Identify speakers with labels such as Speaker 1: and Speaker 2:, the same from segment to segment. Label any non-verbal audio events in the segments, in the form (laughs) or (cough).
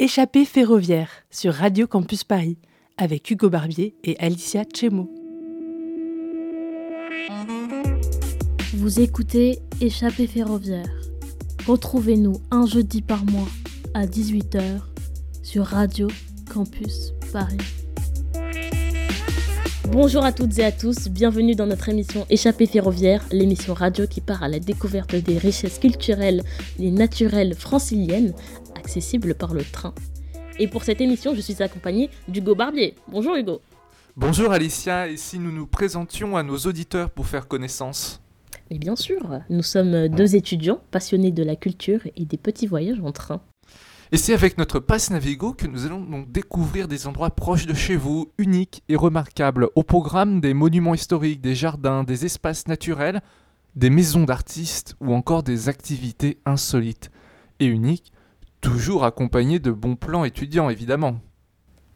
Speaker 1: Échappée ferroviaire sur Radio Campus Paris avec Hugo Barbier et Alicia Chemo.
Speaker 2: Vous écoutez Échappée ferroviaire. Retrouvez-nous un jeudi par mois à 18h sur Radio Campus Paris. Bonjour à toutes et à tous, bienvenue dans notre émission Échappée ferroviaire, l'émission radio qui part à la découverte des richesses culturelles et naturelles franciliennes accessibles par le train. Et pour cette émission, je suis accompagnée d'Hugo Barbier. Bonjour Hugo.
Speaker 3: Bonjour Alicia, et si nous nous présentions à nos auditeurs pour faire connaissance?
Speaker 2: Mais bien sûr, nous sommes deux étudiants passionnés de la culture et des petits voyages en train.
Speaker 3: Et c'est avec notre passe Navigo que nous allons donc découvrir des endroits proches de chez vous, uniques et remarquables, au programme des monuments historiques, des jardins, des espaces naturels, des maisons d'artistes ou encore des activités insolites et uniques, toujours accompagnés de bons plans étudiants évidemment.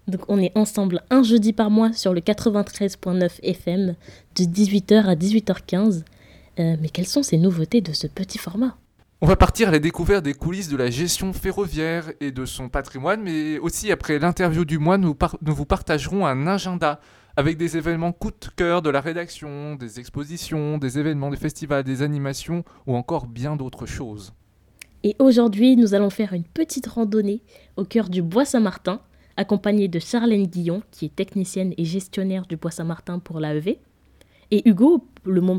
Speaker 2: Donc on est ensemble un jeudi par mois sur le 93.9 FM de 18h à 18h15. Euh, mais quelles sont ces nouveautés de ce petit format?
Speaker 3: On va partir à la découverte des coulisses de la gestion ferroviaire et de son patrimoine, mais aussi après l'interview du mois, nous, par- nous vous partagerons un agenda avec des événements coup de cœur de la rédaction, des expositions, des événements, des festivals, des animations ou encore bien d'autres choses.
Speaker 2: Et aujourd'hui, nous allons faire une petite randonnée au cœur du Bois Saint-Martin, accompagnée de Charlène Guillon, qui est technicienne et gestionnaire du Bois Saint-Martin pour l'AEV. Et Hugo,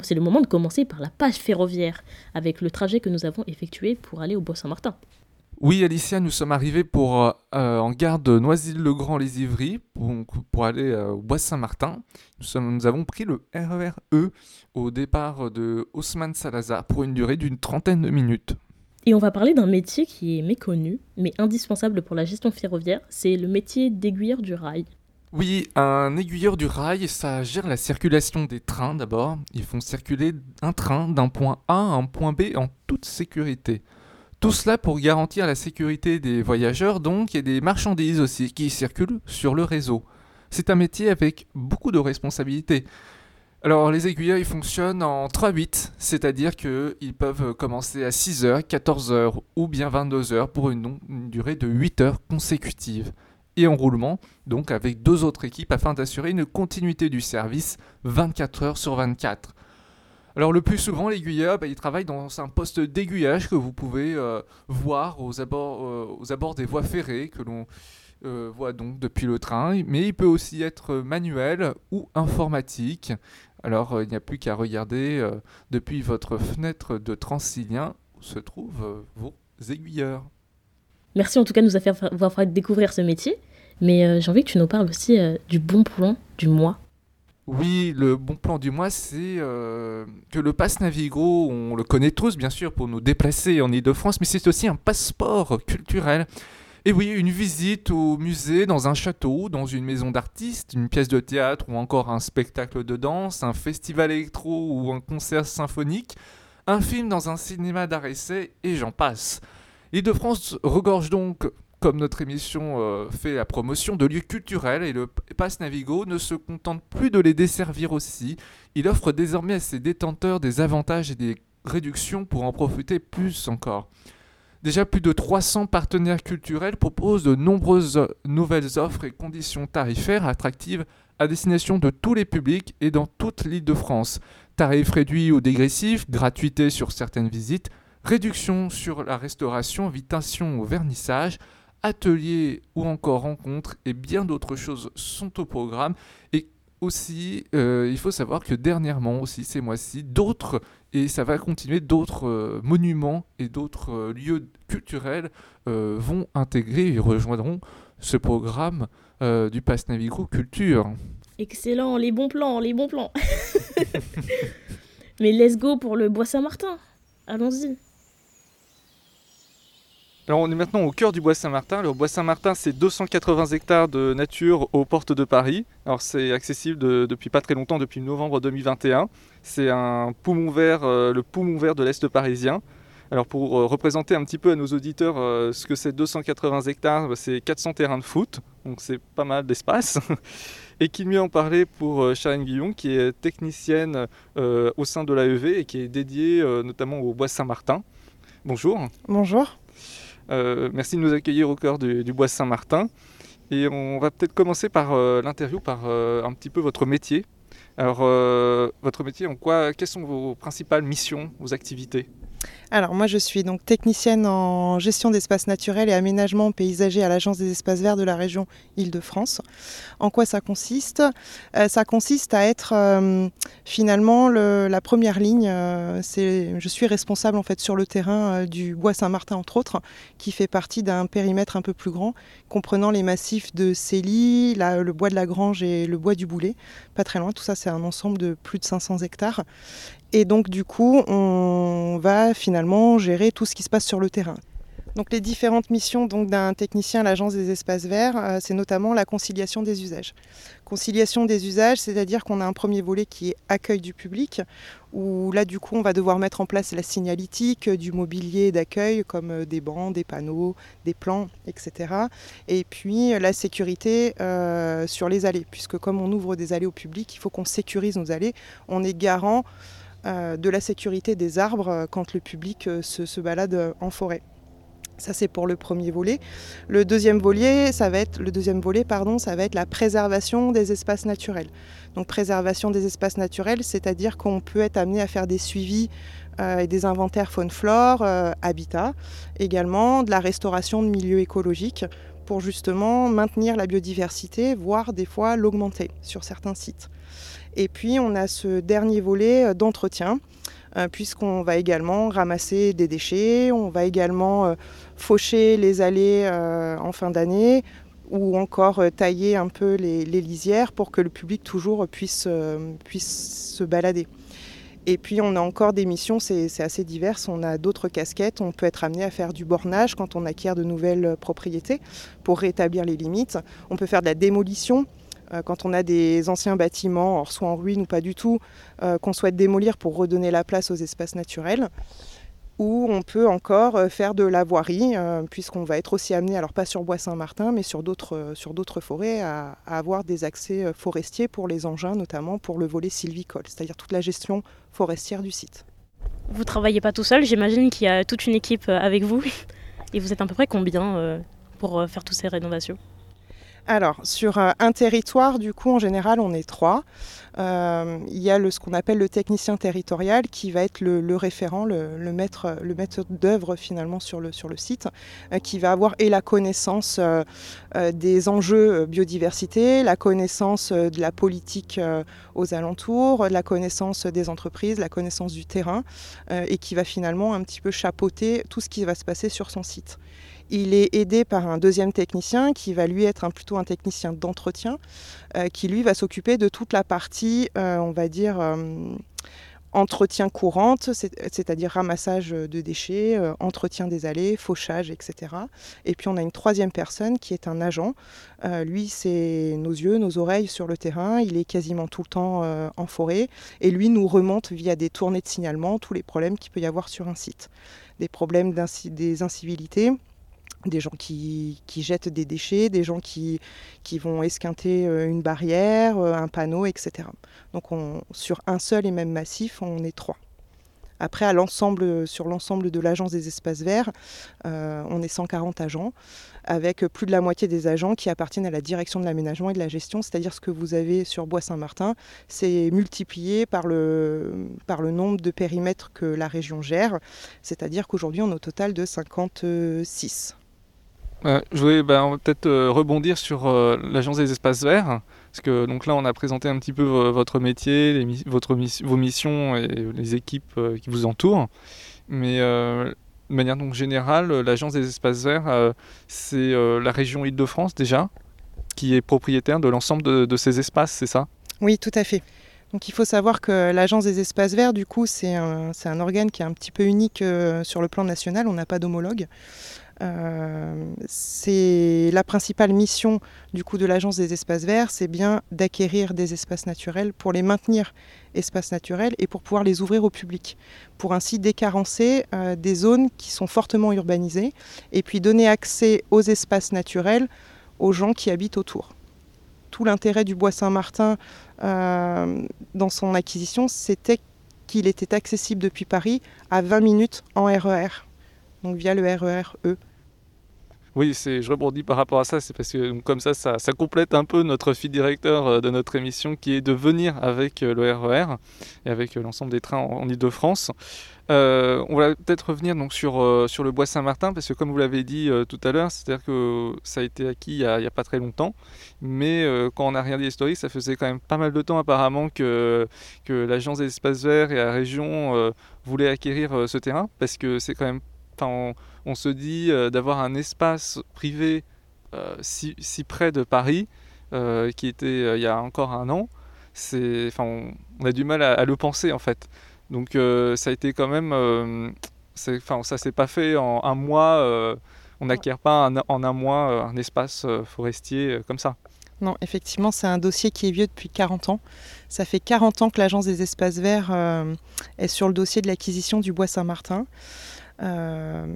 Speaker 2: c'est le moment de commencer par la page ferroviaire, avec le trajet que nous avons effectué pour aller au Bois Saint-Martin.
Speaker 3: Oui, Alicia, nous sommes arrivés pour, euh, en gare de Noisy-le-Grand-les-Ivry pour, pour aller euh, au Bois Saint-Martin. Nous, nous avons pris le RER E au départ de Haussmann Salazar pour une durée d'une trentaine de minutes.
Speaker 2: Et on va parler d'un métier qui est méconnu, mais indispensable pour la gestion ferroviaire, c'est le métier d'aiguilleur du rail.
Speaker 3: Oui, un aiguilleur du rail, ça gère la circulation des trains d'abord. Ils font circuler un train d'un point A à un point B en toute sécurité. Tout cela pour garantir la sécurité des voyageurs donc et des marchandises aussi qui circulent sur le réseau. C'est un métier avec beaucoup de responsabilités. Alors les aiguilleurs fonctionnent en 3-8, c'est-à-dire qu'ils peuvent commencer à 6h, 14h ou bien 22h pour une, durée de 8 heures consécutives. Et en roulement, donc avec deux autres équipes afin d'assurer une continuité du service 24 heures sur 24. Alors le plus souvent, l'aiguilleur, bah, il travaille dans un poste d'aiguillage que vous pouvez euh, voir aux abords, euh, aux abords des voies ferrées que l'on euh, voit donc depuis le train, mais il peut aussi être manuel ou informatique. Alors euh, il n'y a plus qu'à regarder euh, depuis votre fenêtre de Transilien où se trouvent euh, vos aiguilleurs.
Speaker 2: Merci en tout cas de nous avoir fait découvrir ce métier, mais j'ai envie que tu nous parles aussi du bon plan du mois.
Speaker 3: Oui, le bon plan du mois, c'est euh, que le pass Navigo, on le connaît tous bien sûr pour nous déplacer en Ile-de-France, mais c'est aussi un passeport culturel. Et oui, une visite au musée, dans un château, dans une maison d'artistes, une pièce de théâtre ou encore un spectacle de danse, un festival électro ou un concert symphonique, un film dans un cinéma d'art essai et j'en passe. L'Île-de-France regorge donc, comme notre émission euh, fait la promotion, de lieux culturels et le Pass Navigo ne se contente plus de les desservir aussi. Il offre désormais à ses détenteurs des avantages et des réductions pour en profiter plus encore. Déjà, plus de 300 partenaires culturels proposent de nombreuses nouvelles offres et conditions tarifaires attractives à destination de tous les publics et dans toute l'île de France. Tarifs réduits ou dégressifs, gratuité sur certaines visites, réduction sur la restauration, invitation au vernissage, ateliers ou encore rencontres et bien d'autres choses sont au programme. Aussi, euh, il faut savoir que dernièrement aussi, ces mois-ci, d'autres, et ça va continuer, d'autres euh, monuments et d'autres euh, lieux culturels vont intégrer et rejoindront ce programme du Pass Navigo Culture.
Speaker 2: Excellent, les bons plans, les bons plans. (laughs) mais let's go pour le Bois Saint-Martin. Allons-y.
Speaker 3: Alors on est maintenant au cœur du Bois Saint-Martin. Le Bois Saint-Martin, c'est 280 hectares de nature aux portes de Paris. Alors c'est accessible de- depuis pas très longtemps, depuis novembre 2021. C'est un poumon vert, euh, le poumon vert de l'Est parisien. Alors pour euh, représenter un petit peu à nos auditeurs euh, ce que c'est 280 hectares, bah, c'est 400 terrains de foot, donc c'est pas mal d'espace. (laughs) Et qui mieux en parler pour Charlène Guillon, qui est technicienne au sein de l'AEV et qui est dédiée notamment au Bois Saint-Martin. Bonjour.
Speaker 4: Bonjour.
Speaker 3: Merci de nous accueillir au cœur du, Bois Saint-Martin. Et on va peut-être commencer par l'interview, par un petit peu votre métier. Alors, votre métier, en quoi, quelles sont vos principales missions, vos activités?
Speaker 4: Alors moi je suis donc technicienne en gestion d'espaces naturels et aménagement paysager à l'Agence des espaces verts de la région Île-de-France. En quoi ça consiste? Euh, Ça consiste à être euh, finalement la première ligne. Euh, je suis responsable en fait sur le terrain du Bois Saint-Martin entre autres, qui fait partie d'un périmètre un peu plus grand, comprenant les massifs de Célie, le bois de la Grange et le bois du Boulet. Pas très loin, tout ça c'est un ensemble de plus de 500 hectares. Et donc du coup, on va finalement gérer tout ce qui se passe sur le terrain. Donc les différentes missions d'un technicien à l'agence des espaces verts, euh, c'est notamment la conciliation des usages. Conciliation des usages, c'est-à-dire qu'on a un premier volet qui est accueil du public, où là du coup on va devoir mettre en place la signalétique, du mobilier d'accueil comme euh, des bancs, des panneaux, des plans, etc. Et puis la sécurité euh, sur les allées, puisque comme on ouvre des allées au public, il faut qu'on sécurise nos allées. On est garant euh, de la sécurité des arbres euh, quand le public euh, se, balade en forêt. Ça c'est pour le premier volet. Le deuxième volet, ça va être le deuxième volet, pardon, ça va être la préservation des espaces naturels. Donc préservation des espaces naturels, c'est-à-dire qu'on peut être amené à faire des suivis et des inventaires faune-flore, habitat, également de la restauration de milieux écologiques pour justement maintenir la biodiversité, voire des fois l'augmenter sur certains sites. Et puis on a ce dernier volet euh, d'entretien, euh, puisqu'on va également ramasser des déchets, on va également euh, faucher les allées en fin d'année, ou encore tailler un peu les, lisières pour que le public toujours puisse, puisse se balader. Et puis on a encore des missions, c'est assez diverses. On a d'autres casquettes. On peut être amené à faire du bornage quand on acquiert de nouvelles propriétés pour rétablir les limites. On peut faire de la démolition. Euh, quand on a des anciens bâtiments, soit en ruine ou pas du tout, euh, qu'on souhaite démolir pour redonner la place aux espaces naturels ou on peut encore euh, faire de la voirie, puisqu'on va être aussi amené, alors pas sur Bois-Saint-Martin, mais sur d'autres, forêts, à, avoir des accès forestiers pour les engins, notamment pour le volet sylvicole, c'est-à-dire toute la gestion forestière du site.
Speaker 2: Vous travaillez pas tout seul, j'imagine qu'il y a toute une équipe avec vous. Et vous êtes à peu près combien pour faire toutes ces rénovations?
Speaker 4: Alors, sur euh, un territoire, du coup, en général, on est trois. Euh, il y a le, ce qu'on appelle le technicien territorial qui va être le, référent, le, maître, d'œuvre finalement sur le, sur le site, euh, qui va avoir et la connaissance des enjeux biodiversité, la connaissance de la politique aux alentours, la connaissance des entreprises, la connaissance du terrain, et qui va finalement un petit peu chapeauter tout ce qui va se passer sur son site. Il est aidé par un deuxième technicien qui va lui être plutôt un technicien d'entretien, euh, qui lui va s'occuper de toute la partie, euh, on va dire, euh, entretien courante, c'est-à-dire ramassage de déchets, entretien des allées, fauchage, etc. Et puis on a une troisième personne qui est un agent. lui, c'est nos yeux, nos oreilles sur le terrain. Il est quasiment tout le temps en forêt. Et lui nous remonte via des tournées de signalement tous les problèmes qu'il peut y avoir sur un site. Des problèmes des incivilités des gens qui, jettent des déchets, des gens qui, qui vont esquinter euh, une barrière, euh, un panneau, etc. Donc on, sur un seul et même massif, on est trois. Après, à l'ensemble, sur l'ensemble de l'agence des espaces verts, euh, on est 140 agents, avec plus de la moitié des agents qui appartiennent à la direction de l'aménagement et de la gestion, c'est-à-dire ce que vous avez sur Bois-Saint-Martin, c'est multiplié par le, par le nombre de périmètres que la région gère, c'est-à-dire qu'aujourd'hui on est au total de 56
Speaker 3: je voulais bah, peut-être euh, rebondir sur euh, l'agence des espaces verts, parce que donc là on a présenté un petit peu votre métier, votre vos missions et les équipes euh, qui vous entourent, mais de manière donc générale, l'agence des espaces verts, c'est la région Île-de-France déjà qui est propriétaire de l'ensemble de, de, ces espaces, c'est ça?
Speaker 4: Oui, tout à fait. Donc il faut savoir que l'agence des espaces verts, du coup, c'est un, un, organe qui est un petit peu unique sur le plan national. On n'a pas d'homologue. Euh, c'est la principale mission du coup de l'agence des espaces verts, c'est bien d'acquérir des espaces naturels pour les maintenir espaces naturels et pour pouvoir les ouvrir au public, pour ainsi décarencer euh, des zones qui sont fortement urbanisées et puis donner accès aux espaces naturels aux gens qui habitent autour. Tout l'intérêt du bois Saint-Martin euh, dans son acquisition, c'était qu'il était accessible depuis Paris à 20 minutes en RER, e donc via le RER E.
Speaker 3: Oui, c'est, je rebondis par rapport à ça, c'est parce que comme ça, ça, complète un peu notre fil directeur euh, de notre émission qui est de venir avec euh, le RER e et avec euh, l'ensemble des trains en, Ile-de-France. on va peut-être revenir donc sur, sur le Bois Saint-Martin, parce que comme vous l'avez dit tout à l'heure, c'est-à-dire que ça a été acquis il n'y a, pas très longtemps, mais quand on a regardé l'historique, ça faisait quand même pas mal de temps apparemment que, que l'Agence des espaces verts et la région voulaient acquérir ce terrain, parce que c'est quand même on, se dit euh, d'avoir un espace privé euh, si, près de Paris, euh, qui était il y a encore un an, c'est, on, a du mal à, le penser en fait. Donc ça a été quand même, enfin ça s'est pas fait en un mois. on n'acquiert pas en un mois un espace forestier comme ça.
Speaker 4: Non, effectivement, c'est un dossier qui est vieux depuis 40 ans. Ça fait 40 ans que l'Agence des espaces verts est sur le dossier de l'acquisition du bois Saint-Martin. Euh,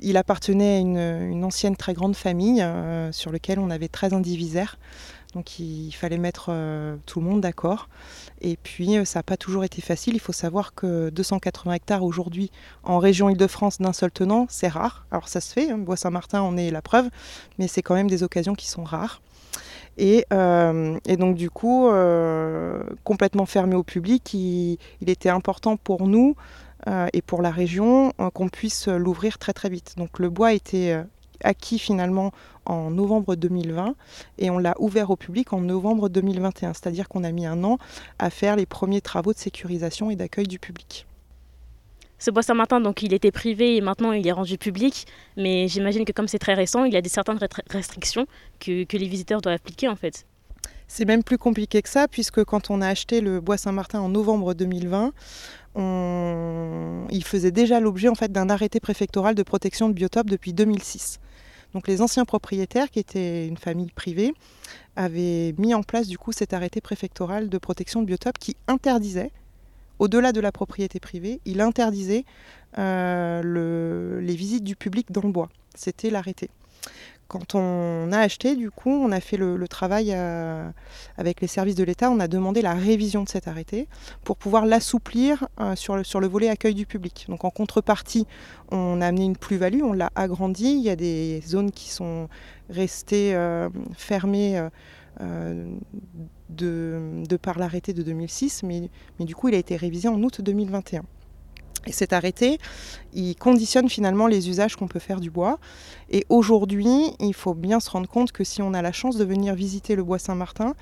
Speaker 4: il appartenait à une, ancienne très grande famille euh, sur laquelle on avait 13 indivisaires. Donc il fallait mettre euh, tout le monde d'accord. Et puis ça n'a pas toujours été facile. Il faut savoir que 280 hectares aujourd'hui en région Île-de-France d'un seul tenant, c'est rare. Alors ça se fait, hein, Bois-Saint-Martin en est la preuve, mais c'est quand même des occasions qui sont rares. Et, donc du coup, complètement fermé au public, il était important pour nous et pour la région euh, qu'on puisse l'ouvrir très très vite. Donc le bois a été euh, acquis finalement en novembre 2020 et on l'a ouvert au public en novembre 2021, c'est-à-dire qu'on a mis un an à faire les premiers travaux de sécurisation et d'accueil du public.
Speaker 2: Ce bois Saint-Martin, donc il était privé et maintenant il est rendu public, mais j'imagine que comme c'est très récent, il y a des certaines restrictions que les visiteurs doivent appliquer en fait.
Speaker 4: C'est même plus compliqué que ça, puisque quand on a acheté le bois Saint-Martin en novembre 2020, il faisait déjà l'objet en fait, d'un arrêté préfectoral de protection de biotope depuis 2006. Donc les anciens propriétaires, qui étaient une famille privée, avaient mis en place du coup cet arrêté préfectoral de protection de biotope qui interdisait, au-delà de la propriété privée, il interdisait euh, les visites du public dans le bois. C'était l'arrêté. Quand on a acheté, du coup, on a fait le, travail euh, avec les services de l'État, on a demandé la révision de cet arrêté pour pouvoir l'assouplir euh, sur, le, volet accueil du public. Donc en contrepartie, on a amené une plus-value, on l'a agrandi. Il y a des zones qui sont restées euh, fermées de, par l'arrêté de 2006, mais, mais du coup, il a été révisé en août 2021. Et cet arrêté, il conditionne finalement les usages qu'on peut faire du bois. Et aujourd'hui, il faut bien se rendre compte que si on a la chance de venir visiter le bois Saint-Martin,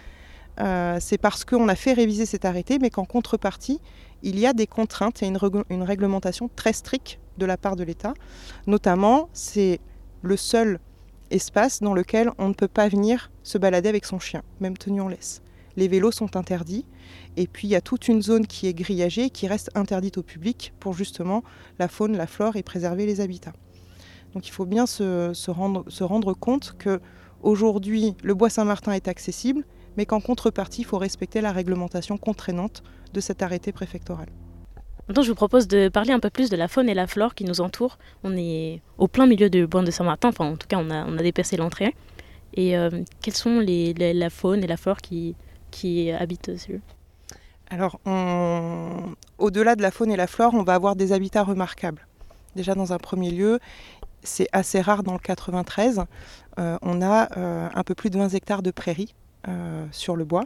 Speaker 4: euh, c'est parce qu'on a fait réviser cet arrêté, mais qu'en contrepartie, il y a des contraintes et une, une réglementation très stricte de la part de l'État. Notamment, c'est le seul espace dans lequel on ne peut pas venir se balader avec son chien, même tenu en laisse. Les vélos sont interdits. Et puis il y a toute une zone qui est grillagée, qui reste interdite au public pour justement la faune, la flore et préserver les habitats. Donc il faut bien se, rendre, compte que aujourd'hui le bois Saint-Martin est accessible, mais qu'en contrepartie, il faut respecter la réglementation contraignante de cet arrêté préfectoral.
Speaker 2: Maintenant, je vous propose de parler un peu plus de la faune et la flore qui nous entourent. On est au plein milieu du bois de Saint-Martin, enfin en tout cas on a, on dépassé l'entrée. Et euh, quelles sont les, la faune et la flore qui, qui habitent dessus
Speaker 4: alors, au-delà de la faune et la flore, on va avoir des habitats remarquables. Déjà, dans un premier lieu, c'est assez rare dans le 93. Euh, on a euh, un peu plus de 20 hectares de prairies euh, sur le bois.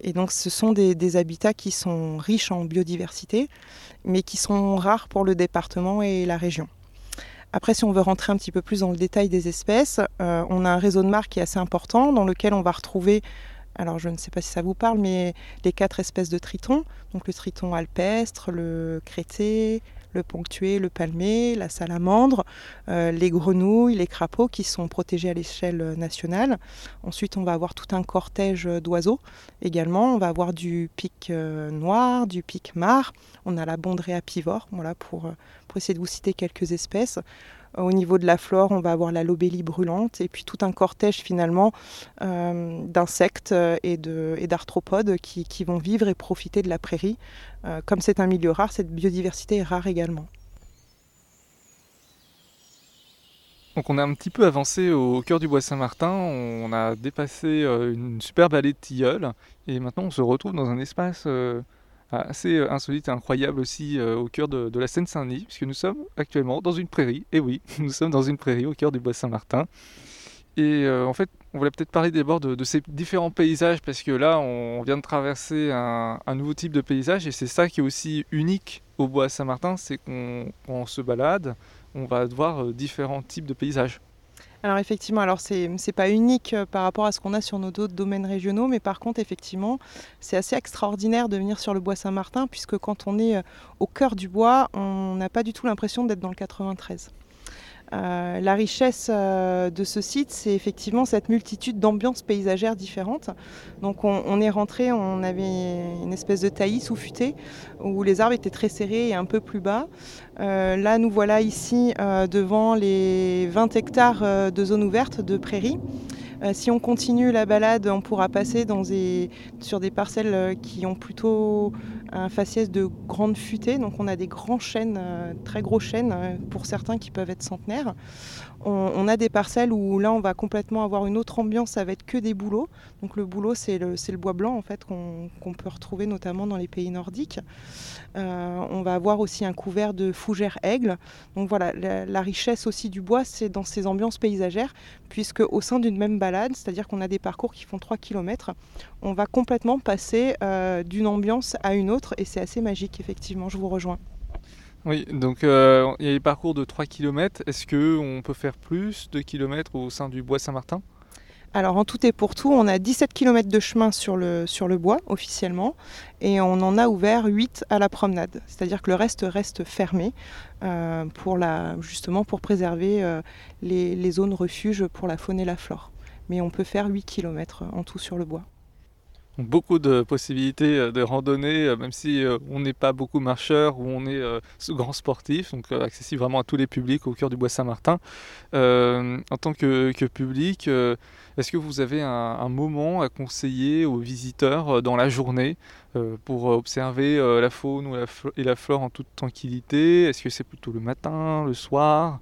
Speaker 4: Et donc, ce sont des, habitats qui sont riches en biodiversité, mais qui sont rares pour le département et la région. Après, si on veut rentrer un petit peu plus dans le détail des espèces, on a un réseau de marques qui est assez important, dans lequel on va retrouver alors je ne sais pas si ça vous parle, mais les quatre espèces de tritons, donc le triton alpestre, le crété, le ponctué, le palmé, la salamandre, euh, les grenouilles, les crapauds qui sont protégés à l'échelle nationale. Ensuite, on va avoir tout un cortège d'oiseaux également. On va avoir du pic euh, noir, du pic mar. On a la bondrée apivore, voilà, euh, pour essayer de vous citer quelques espèces. Au niveau de la flore, on va avoir la lobélie brûlante et puis tout un cortège finalement euh, d'insectes euh, et d'arthropodes qui, vont vivre et profiter de la prairie. Euh, comme c'est un milieu rare, cette biodiversité est rare également.
Speaker 3: Donc on a un petit peu avancé au cœur du bois Saint-Martin, on a dépassé une superbe allée de tilleuls et maintenant on se retrouve dans un espace assez insolite et incroyable aussi au cœur de, la Seine-Saint-Denis, puisque nous sommes actuellement dans une prairie. Et oui, (laughs) nous sommes dans une prairie au cœur du Bois Saint-Martin. Et euh, en fait, on voulait peut-être parler d'abord de, ces différents paysages, parce que là, on vient de traverser un, nouveau type de paysage, et c'est ça qui est aussi unique au bois Saint-Martin, c'est qu'on se balade, on va voir euh, différents types de paysages.
Speaker 4: Alors effectivement, alors c'est pas unique euh, par rapport à ce qu'on a sur nos autres domaines régionaux, mais par contre effectivement, c'est assez extraordinaire de venir sur le bois Saint-Martin, puisque quand on est au cœur du bois, on n'a pas du tout l'impression d'être dans le 93. Euh, la richesse euh, de ce site, c'est effectivement cette multitude d'ambiances paysagères différentes. Donc on, est rentré, on avait une espèce de taillis sous futée où les arbres étaient très serrés et un peu plus bas. Euh, là, nous voilà ici devant les 20 hectares de zone ouverte de prairies. Si on continue la balade, on pourra passer sur des parcelles qui ont plutôt un faciès de grande futée. Donc on a des grands chênes, euh, très gros chênes, euh, pour certains qui peuvent être centenaires. On, a des parcelles où là on va complètement avoir une autre ambiance, ça va être que des bouleaux. Donc le bouleau c'est le, bois blanc en fait qu'on peut retrouver notamment dans les pays nordiques. Euh, on va avoir aussi un couvert de fougères aigles. Donc voilà, la, richesse aussi du bois c'est dans ces ambiances paysagères, puisque au sein d'une même balade, c'est-à-dire qu'on a des parcours qui font 3 km, on va complètement passer d'une ambiance à une autre et c'est assez magique, effectivement, je vous rejoins.
Speaker 3: Oui, donc euh, il y a les parcours de 3 km. Est-ce qu'on peut faire plus de kilomètres au sein du bois Saint-Martin?
Speaker 4: Alors en tout et pour tout, on a 17 km de chemin sur le, sur le bois officiellement et on en a ouvert 8 à la promenade. C'est-à-dire que le reste reste fermé euh, pour la, justement pour préserver euh, les, les, zones refuges pour la faune et la flore. Mais on peut faire 8 km en tout sur le bois.
Speaker 3: Beaucoup de possibilités euh, de randonnée, euh, même si euh, on n'est pas beaucoup marcheur ou on est grand sportif, donc accessible vraiment à tous les publics au cœur du Bois Saint-Martin. en tant que, public, est-ce que vous avez un, moment à conseiller aux visiteurs dans la journée pour observer la faune et la flore en toute tranquillité? Est-ce que c'est plutôt le matin, le soir?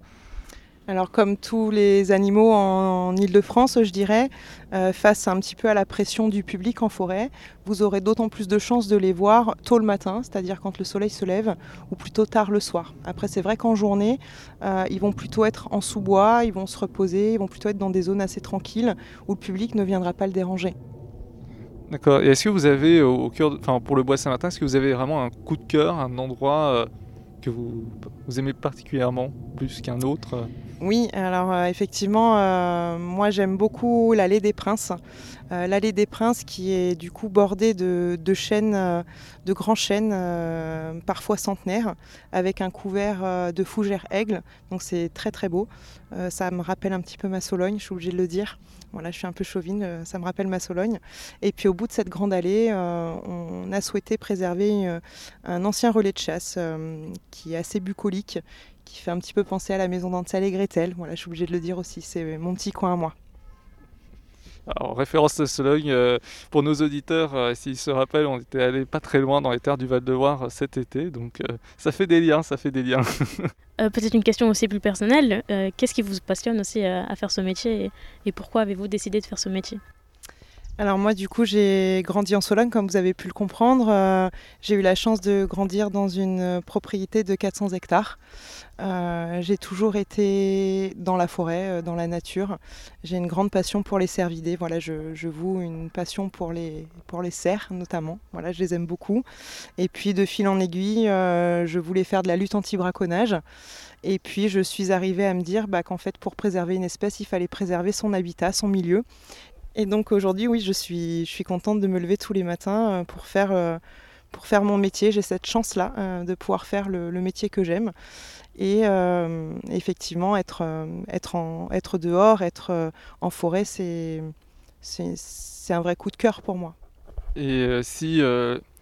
Speaker 4: Alors comme tous les animaux en, Ile-de-France, je dirais, euh, face un petit peu à la pression du public en forêt, vous aurez d'autant plus de chances de les voir tôt le matin, c'est-à-dire quand le soleil se lève, ou plutôt tard le soir. Après c'est vrai qu'en journée, euh, ils vont plutôt être en sous-bois, ils vont se reposer, ils vont plutôt être dans des zones assez tranquilles où le public ne viendra pas le déranger.
Speaker 3: D'accord. Et est-ce que vous avez au cœur, enfin pour le bois Saint-Martin, est-ce que vous avez vraiment un coup de cœur, un endroit euh, que vous aimez particulièrement plus qu'un autre
Speaker 4: Oui, alors euh, effectivement, euh, moi j'aime beaucoup l'allée des Princes. Euh, l'allée des Princes qui est du coup bordée de, de chênes, de grands chênes, parfois centenaires, avec un couvert de fougères aigles. Donc c'est très très beau. ça me rappelle un petit peu ma Sologne, je suis obligée de le dire. Voilà, je suis un peu chauvine, ça me rappelle ma Sologne. Et puis au bout de cette grande allée, on a souhaité préserver un ancien relais de chasse qui est assez bucolique, qui fait un petit peu penser à la maison d'Ansel et Gretel. Voilà, je suis obligée de le dire aussi, c'est mon petit coin à moi.
Speaker 3: En référence à Sologne, pour nos auditeurs, s'ils se rappellent, on était allé pas très loin dans les terres du Val-de-Loire cet été, donc ça fait des liens, ça fait des liens. (laughs)
Speaker 2: Euh, peut-être une question aussi plus personnelle. Euh, qu'est-ce qui vous passionne aussi euh, à faire ce métier et, pourquoi avez-vous décidé de faire ce métier?
Speaker 4: Alors moi du coup j'ai grandi en Sologne comme vous avez pu le comprendre. j'ai eu la chance de grandir dans une propriété de 400 hectares. Euh, j'ai toujours été dans la forêt, euh, dans la nature. J'ai une grande passion pour les cervidés. Voilà, je, voue une passion pour les, pour les cerfs notamment. Voilà, je les aime beaucoup. Et puis de fil en aiguille, euh, je voulais faire de la lutte anti-braconnage. Et puis je suis arrivée à me dire bah, qu'en fait pour préserver une espèce, il fallait préserver son habitat, son milieu. Et donc aujourd'hui, oui, je suis, je suis contente de me lever tous les matins pour faire, pour faire mon métier. J'ai cette chance-là de pouvoir faire le, métier que j'aime et euh, effectivement être, euh, être, en, être dehors, être euh, en forêt, c'est, c'est, un vrai coup de cœur pour moi.
Speaker 3: Et si,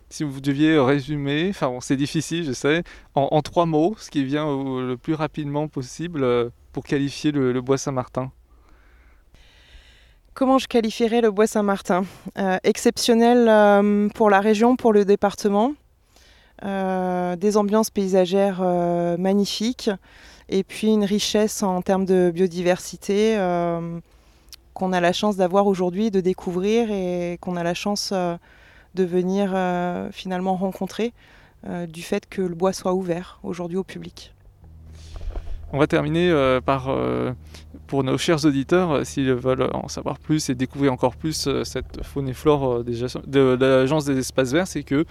Speaker 3: si vous deviez résumer, enfin c'est difficile je sais, en, trois mots, ce qui vient le plus rapidement possible pour qualifier le, bois Saint-Martin
Speaker 4: Comment je qualifierais le bois Saint-Martin Exceptionnel pour la région, pour le département. Euh, des ambiances paysagères euh, magnifiques et puis une richesse en termes de biodiversité euh, qu'on a la chance d'avoir aujourd'hui, de découvrir et qu'on a la chance de venir finalement rencontrer du fait que le bois soit ouvert aujourd'hui au public.
Speaker 3: On va terminer par, pour nos chers auditeurs, s'ils veulent en savoir plus et découvrir encore plus cette faune et flore de, l'Agence des espaces verts, c'est que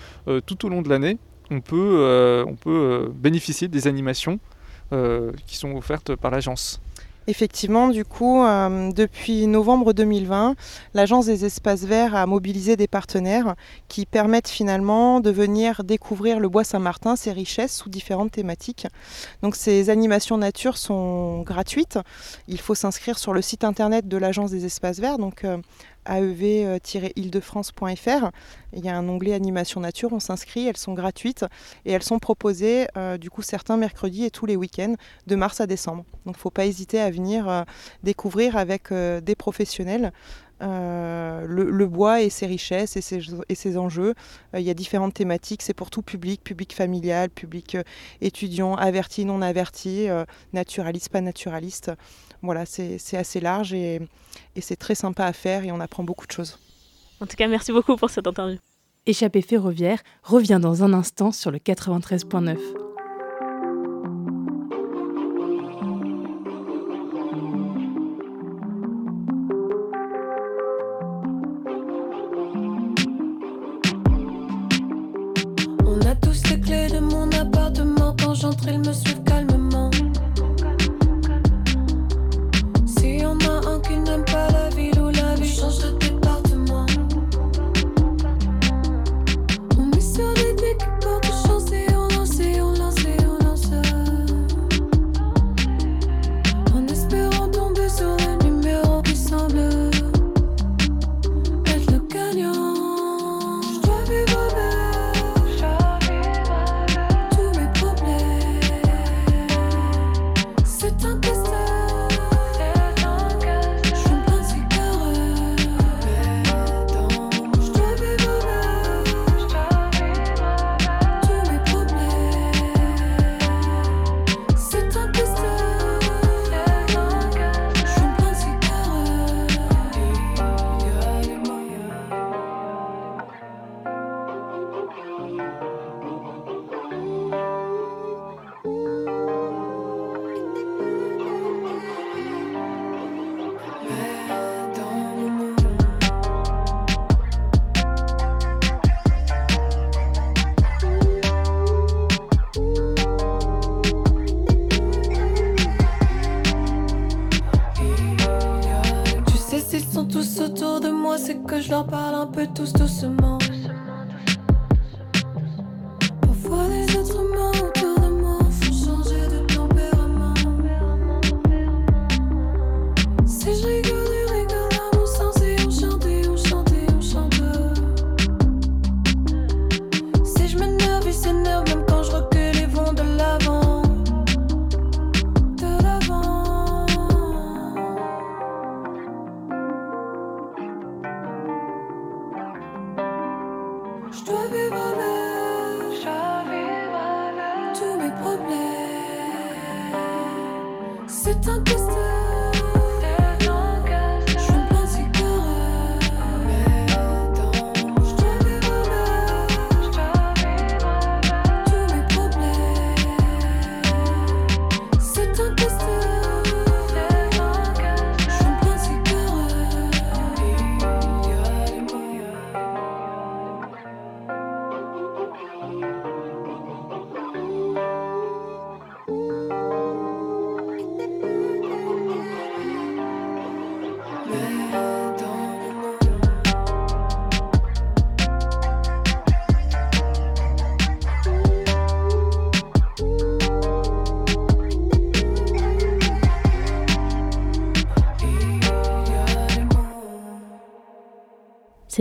Speaker 3: tout au long de l'année, on peut, on peut bénéficier des animations qui sont offertes par l'agence.
Speaker 4: Effectivement, du coup, euh, depuis novembre 2020, l'Agence des espaces verts a mobilisé des partenaires qui permettent finalement de venir découvrir le bois Saint-Martin, ses richesses sous différentes thématiques. Donc ces animations nature sont gratuites. Il faut s'inscrire sur le site internet de l'Agence des espaces verts, euh, aev-ile-de-france.fr. Il y a un onglet animation nature, on s'inscrit, elles sont gratuites et elles sont proposées euh, du coup certains mercredis et tous les week-ends de mars à décembre. Donc il ne faut pas hésiter à venir euh, découvrir avec euh, des professionnels le, bois et ses richesses et ses, et ses enjeux. il y a différentes thématiques, c'est pour tout public, public familial, public étudiant, averti, non averti, naturaliste, pas naturaliste. Voilà, c'est assez large et, et c'est très sympa à faire et on apprend beaucoup de choses.
Speaker 2: En tout cas, merci beaucoup pour cette interview.
Speaker 1: Échappée ferroviaire revient dans un instant sur le 93.9. de moi, c'est que je leur parle un peu tous doucement.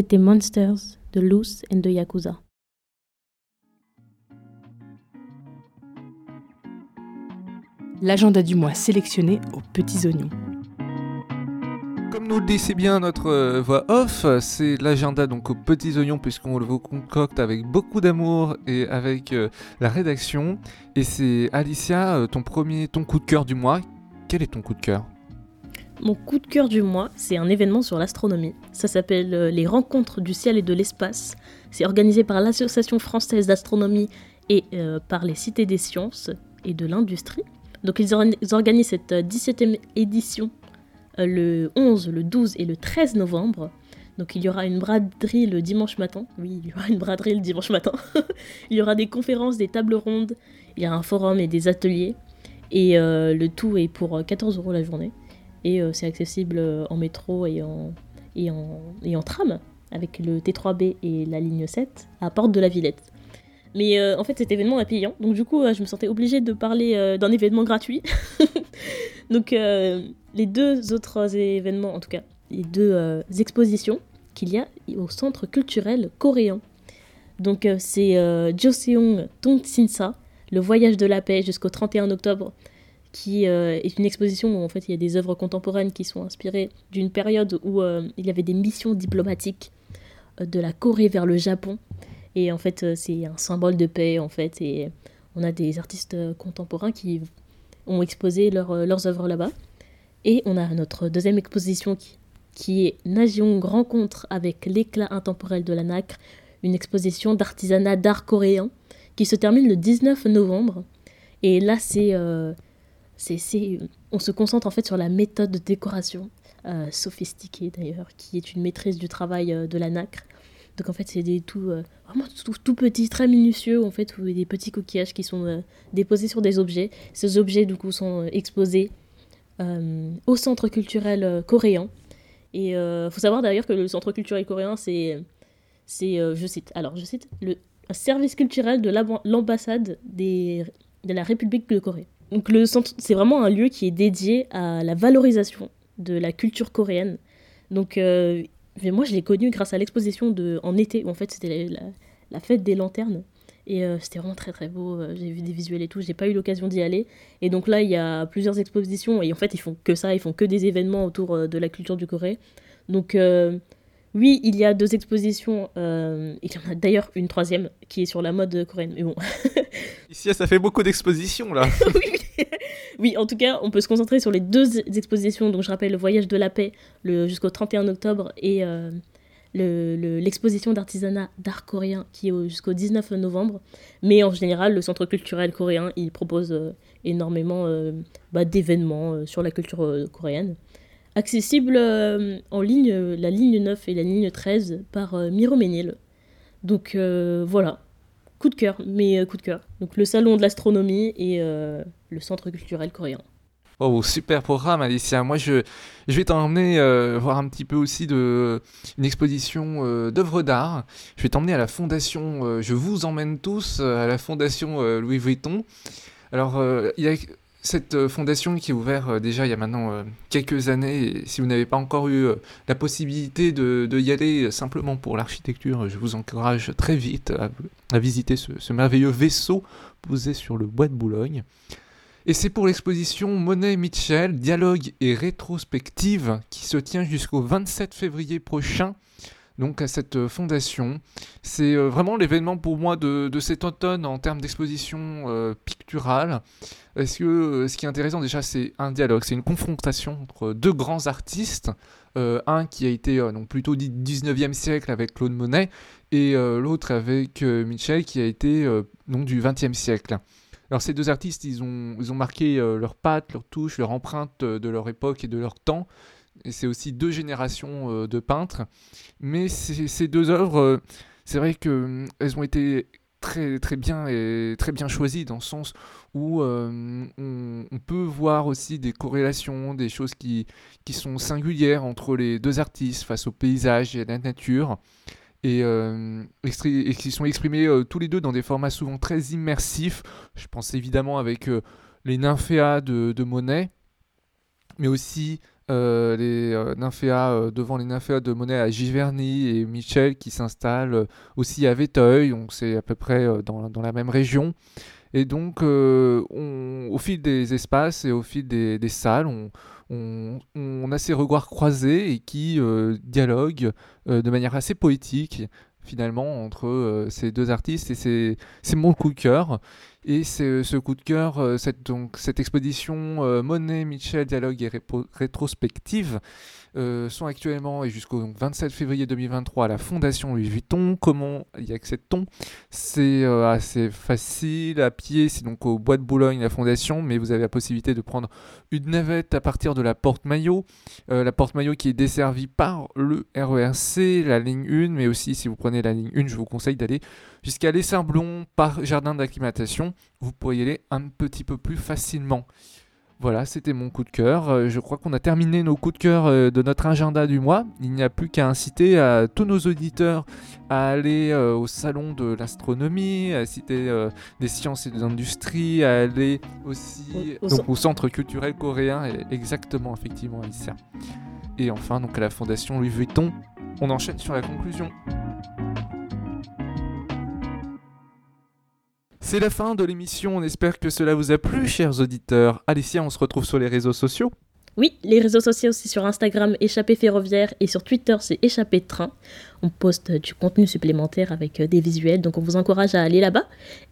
Speaker 2: C'était Monsters de Loose and de Yakuza.
Speaker 1: L'agenda du mois sélectionné aux petits oignons.
Speaker 3: Comme nous le dit si bien notre euh, voix off, c'est l'agenda donc aux petits oignons puisqu'on le concocte avec beaucoup d'amour et avec euh, la rédaction. Et c'est Alicia, euh, ton premier, ton coup de cœur du mois. Quel est ton coup de cœur?
Speaker 2: Mon coup de cœur du mois, c'est un événement sur l'astronomie. Ça s'appelle euh, les Rencontres du ciel et de l'espace. C'est organisé par l'Association française d'astronomie et euh, par les cités des sciences et de l'industrie. Donc ils, organisent cette 17e édition le 11, le 12 et le 13 novembre. Donc il y aura une braderie le dimanche matin. Oui, il y aura une braderie le dimanche matin. (laughs) il y aura des conférences, des tables rondes, il y a un forum et des ateliers. Et euh, le tout est pour 14 euros la journée. Et euh, c'est accessible euh, en métro et en, et, en, et en tram avec le T3B et la ligne 7 à Porte de la Villette. Mais en fait, cet événement est payant. Donc, du coup, je me sentais obligée de parler d'un événement gratuit. (laughs) donc, les deux autres événements, en tout cas, les deux euh, expositions qu'il y a au Centre culturel coréen. Donc euh, c'est euh, Joseong Tongsinsa, le voyage de la paix jusqu'au 31 octobre, qui est une exposition où en fait il y a des œuvres contemporaines qui sont inspirées d'une période où il y avait des missions diplomatiques de la Corée vers le Japon. Et en fait c'est un symbole de paix en fait et on a des artistes contemporains qui ont exposé leurs œuvres là-bas. Et on a notre deuxième exposition qui, qui est Najiong Rencontre avec l'éclat intemporel de la nacre, une exposition d'artisanat d'art coréen qui se termine le 19 novembre. Et là, c'est, euh, on se concentre en fait sur la méthode de décoration, euh, sophistiquée d'ailleurs, qui est une maîtrise du travail euh, de la nacre. Donc en fait, c'est des tout, vraiment tout, petits, très minutieux, en fait, des petits coquillages qui sont déposés sur des objets. Ces objets, du coup, sont exposés au centre culturel coréen et il euh, faut savoir d'ailleurs que le centre culturel coréen, c'est, c'est euh, je cite, alors je cite, le service culturel de l'ambassade de la République de Corée. Donc le centre, c'est vraiment un lieu qui est dédié à la valorisation de la culture coréenne. Donc euh, mais moi je l'ai connu grâce à l'exposition de en été où en fait c'était la, la, fête des lanternes et c'était vraiment très très beau. J'ai vu des visuels et tout. J'ai pas eu l'occasion d'y aller. Et donc là, il y a plusieurs expositions. Et en fait, ils font que ça. Ils font que des événements autour de la culture du Corée. Donc, oui, il y a deux expositions. il y en a d'ailleurs une troisième qui est sur la mode coréenne. Mais bon. (laughs)
Speaker 3: Ici, ça fait beaucoup d'expositions là. (laughs)
Speaker 2: oui, en tout cas, on peut se concentrer sur les deux expositions. Donc, je rappelle le voyage de la paix jusqu'au 31 octobre et l'exposition d'artisanat d'art coréen qui est jusqu'au 19 novembre. Mais en général, le Centre culturel coréen, il propose euh, énormément euh, bah, d'événements euh, sur la culture coréenne. Accessible en ligne, la ligne 9 et la ligne 13 par Miro Ménil. Donc voilà, coup de cœur, mais coup de cœur. Donc le salon de l'astronomie et le Centre culturel coréen.
Speaker 3: Oh, super programme, Alicia. Moi, je, je vais t'emmener euh, voir un petit peu aussi de, une exposition euh, d'œuvres d'art. Je vais t'emmener à la fondation, euh, je vous emmène tous à la fondation Louis Vuitton. Alors, il y a cette fondation qui est ouverte déjà il y a maintenant quelques années. Si vous n'avez pas encore eu la possibilité de, y aller simplement pour l'architecture, je vous encourage très vite à, à visiter ce, ce merveilleux vaisseau posé sur le bois de Boulogne. Et c'est pour l'exposition Monet-Mitchell, dialogue et rétrospective qui se tient jusqu'au 27 février prochain donc à cette fondation. C'est euh, vraiment l'événement pour moi de, cet automne en termes d'exposition euh, picturale. Que euh, ce qui est intéressant déjà, c'est un dialogue, c'est une confrontation entre deux grands artistes. un qui a été donc plutôt dit 19e siècle avec Claude Monet et l'autre avec Mitchell qui a été donc du 20e siècle. Alors ces deux artistes, ils ont, ils ont marqué leur leurs pattes, leurs touches, leur empreinte euh, de leur époque et de leur temps. Et c'est aussi deux générations euh, de peintres. Mais ces deux œuvres, euh, c'est vrai qu'elles ont été très, très bien et très bien choisies dans le sens où on, peut voir aussi des corrélations, des choses qui, qui sont singulières entre les deux artistes face au paysage et à la nature et, euh, qui sont exprimés euh, tous les deux dans des formats souvent très immersifs. Je pense évidemment avec euh, les nymphéas de, Monet, mais aussi les nymphéas devant les nymphéas de Monet à Giverny et Michel qui s'installent aussi à Véteuil, donc c'est à peu près dans, dans, la même région. Et donc, au fil des espaces et au fil des, des salles, on, on, a ces regards croisés et qui euh, dialoguent euh, de manière assez poétique finalement entre euh, ces deux artistes et c'est mon coup de cœur. Et c'est ce coup de cœur, cette, donc, cette exposition Monet, Michel, dialogue et rétrospective euh, sont actuellement et jusqu'au 27 février 2023 à la Fondation Louis Vuitton. Comment y accède-t-on? C'est euh, assez facile à pied, c'est donc au Bois de Boulogne la Fondation, mais vous avez la possibilité de prendre une navette à partir de la Porte Maillot. Euh, la Porte Maillot qui est desservie par le RERC, la ligne 1, mais aussi si vous prenez la ligne 1, je vous conseille d'aller jusqu'à Les Blon par jardin d'acclimatation. Vous pourriez aller un petit peu plus facilement. Voilà, c'était mon coup de cœur. Euh, je crois qu'on a terminé nos coups de cœur euh, de notre agenda du mois. Il n'y a plus qu'à inciter à tous nos auditeurs à aller euh, au salon de l'astronomie, à citer des sciences et des industries, à aller aussi au, centre culturel coréen, exactement, effectivement, Alicia. Et enfin, donc à la Fondation Louis Vuitton, on enchaîne sur la conclusion. C'est la fin de l'émission, on espère que cela vous a plu, chers auditeurs. Alicia, on se retrouve sur les réseaux sociaux
Speaker 2: oui, les réseaux sociaux, c'est sur Instagram Échappée Ferroviaire et sur Twitter, c'est Échappée Train. On poste du contenu supplémentaire avec euh, des visuels, donc on vous encourage à aller là-bas.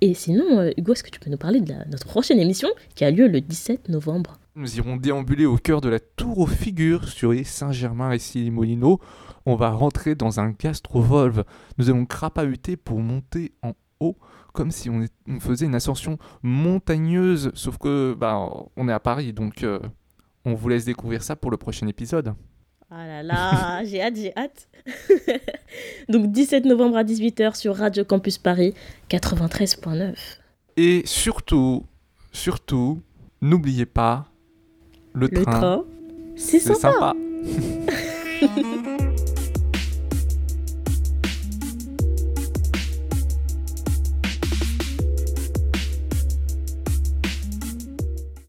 Speaker 2: Et sinon, euh, Hugo, est-ce que tu peux nous parler de notre prochaine émission qui a lieu le 17 novembre?
Speaker 3: Nous irons déambuler au cœur de la tour aux figures sur les Saint-Germain et Silimolino. On va rentrer dans un gastrovolve. Nous allons crapahuter pour monter en haut comme si on, faisait une ascension montagneuse, sauf que bah, on est à Paris, donc euh, on vous laisse découvrir ça pour le prochain épisode.
Speaker 2: Ah là là, (laughs) j'ai hâte, j'ai hâte. (laughs) donc 17 novembre à 18h sur Radio Campus Paris 93.9.
Speaker 3: Et surtout, surtout, n'oubliez pas, le,
Speaker 2: le train,
Speaker 3: c'est sympa. (laughs)